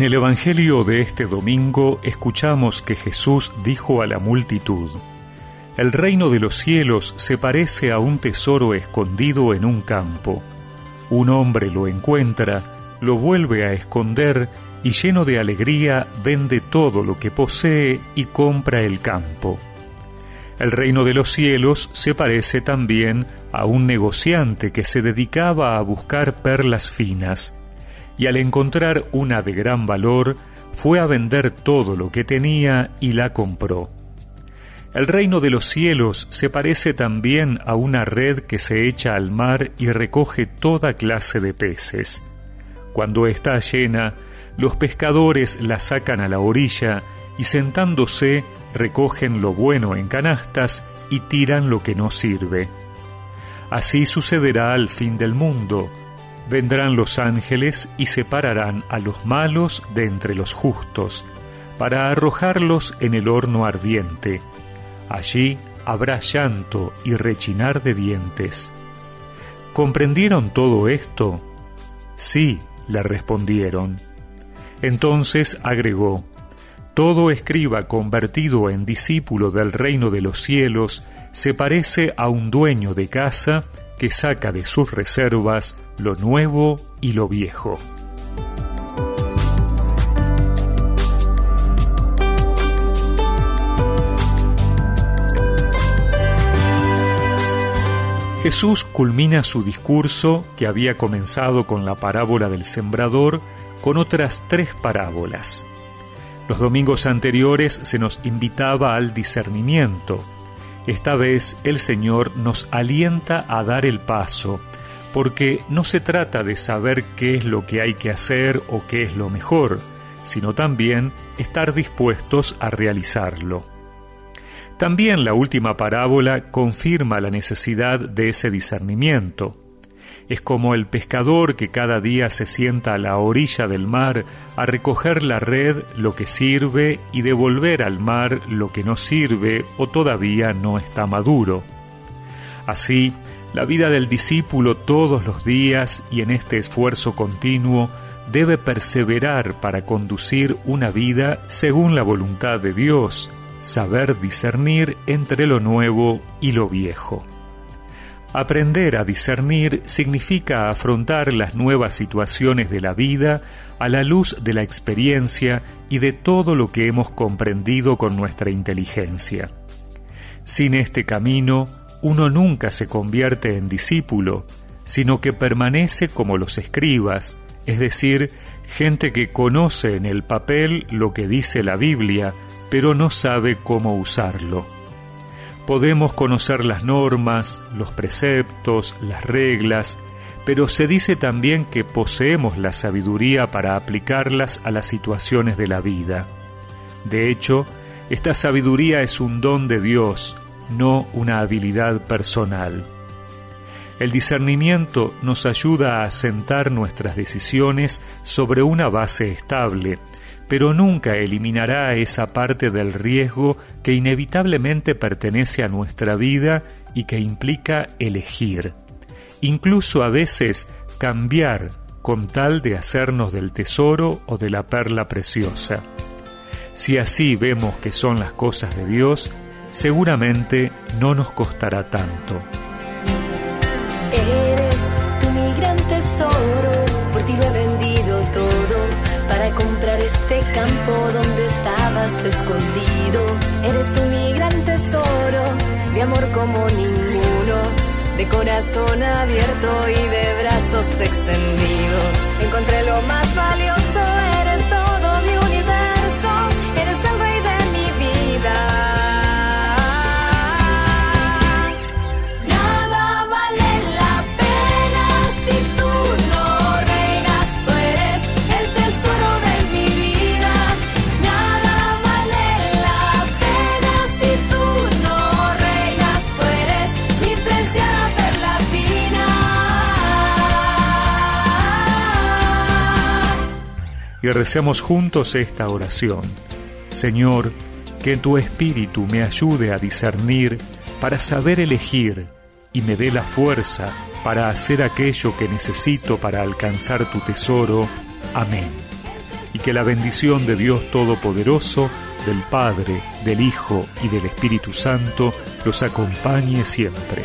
En el Evangelio de este domingo escuchamos que Jesús dijo a la multitud, El reino de los cielos se parece a un tesoro escondido en un campo. Un hombre lo encuentra, lo vuelve a esconder y lleno de alegría vende todo lo que posee y compra el campo. El reino de los cielos se parece también a un negociante que se dedicaba a buscar perlas finas, y al encontrar una de gran valor, fue a vender todo lo que tenía y la compró. El reino de los cielos se parece también a una red que se echa al mar y recoge toda clase de peces. Cuando está llena, los pescadores la sacan a la orilla y sentándose recogen lo bueno en canastas y tiran lo que no sirve. Así sucederá al fin del mundo. Vendrán los ángeles y separarán a los malos de entre los justos, para arrojarlos en el horno ardiente. Allí habrá llanto y rechinar de dientes. ¿Comprendieron todo esto? Sí, le respondieron. Entonces agregó, todo escriba convertido en discípulo del reino de los cielos se parece a un dueño de casa que saca de sus reservas lo nuevo y lo viejo. Jesús culmina su discurso, que había comenzado con la parábola del sembrador, con otras tres parábolas. Los domingos anteriores se nos invitaba al discernimiento. Esta vez el Señor nos alienta a dar el paso, porque no se trata de saber qué es lo que hay que hacer o qué es lo mejor, sino también estar dispuestos a realizarlo. También la última parábola confirma la necesidad de ese discernimiento. Es como el pescador que cada día se sienta a la orilla del mar a recoger la red lo que sirve y devolver al mar lo que no sirve o todavía no está maduro. Así, la vida del discípulo todos los días y en este esfuerzo continuo debe perseverar para conducir una vida según la voluntad de Dios, saber discernir entre lo nuevo y lo viejo. Aprender a discernir significa afrontar las nuevas situaciones de la vida a la luz de la experiencia y de todo lo que hemos comprendido con nuestra inteligencia. Sin este camino, uno nunca se convierte en discípulo, sino que permanece como los escribas, es decir, gente que conoce en el papel lo que dice la Biblia, pero no sabe cómo usarlo. Podemos conocer las normas, los preceptos, las reglas, pero se dice también que poseemos la sabiduría para aplicarlas a las situaciones de la vida. De hecho, esta sabiduría es un don de Dios, no una habilidad personal. El discernimiento nos ayuda a asentar nuestras decisiones sobre una base estable, pero nunca eliminará esa parte del riesgo que inevitablemente pertenece a nuestra vida y que implica elegir, incluso a veces cambiar con tal de hacernos del tesoro o de la perla preciosa. Si así vemos que son las cosas de Dios, seguramente no nos costará tanto. Eres tu mi gran tesoro, por ti lo comprar este campo donde estabas escondido. Eres tú mi gran tesoro, de amor como ninguno, de corazón abierto y de brazos extendidos. Encontré lo más valioso, y recemos juntos esta oración. Señor, que tu espíritu me ayude a discernir para saber elegir y me dé la fuerza para hacer aquello que necesito para alcanzar tu tesoro. Amén. y que la bendición de Dios Todopoderoso, del Padre, del Hijo y del Espíritu Santo los acompañe siempre.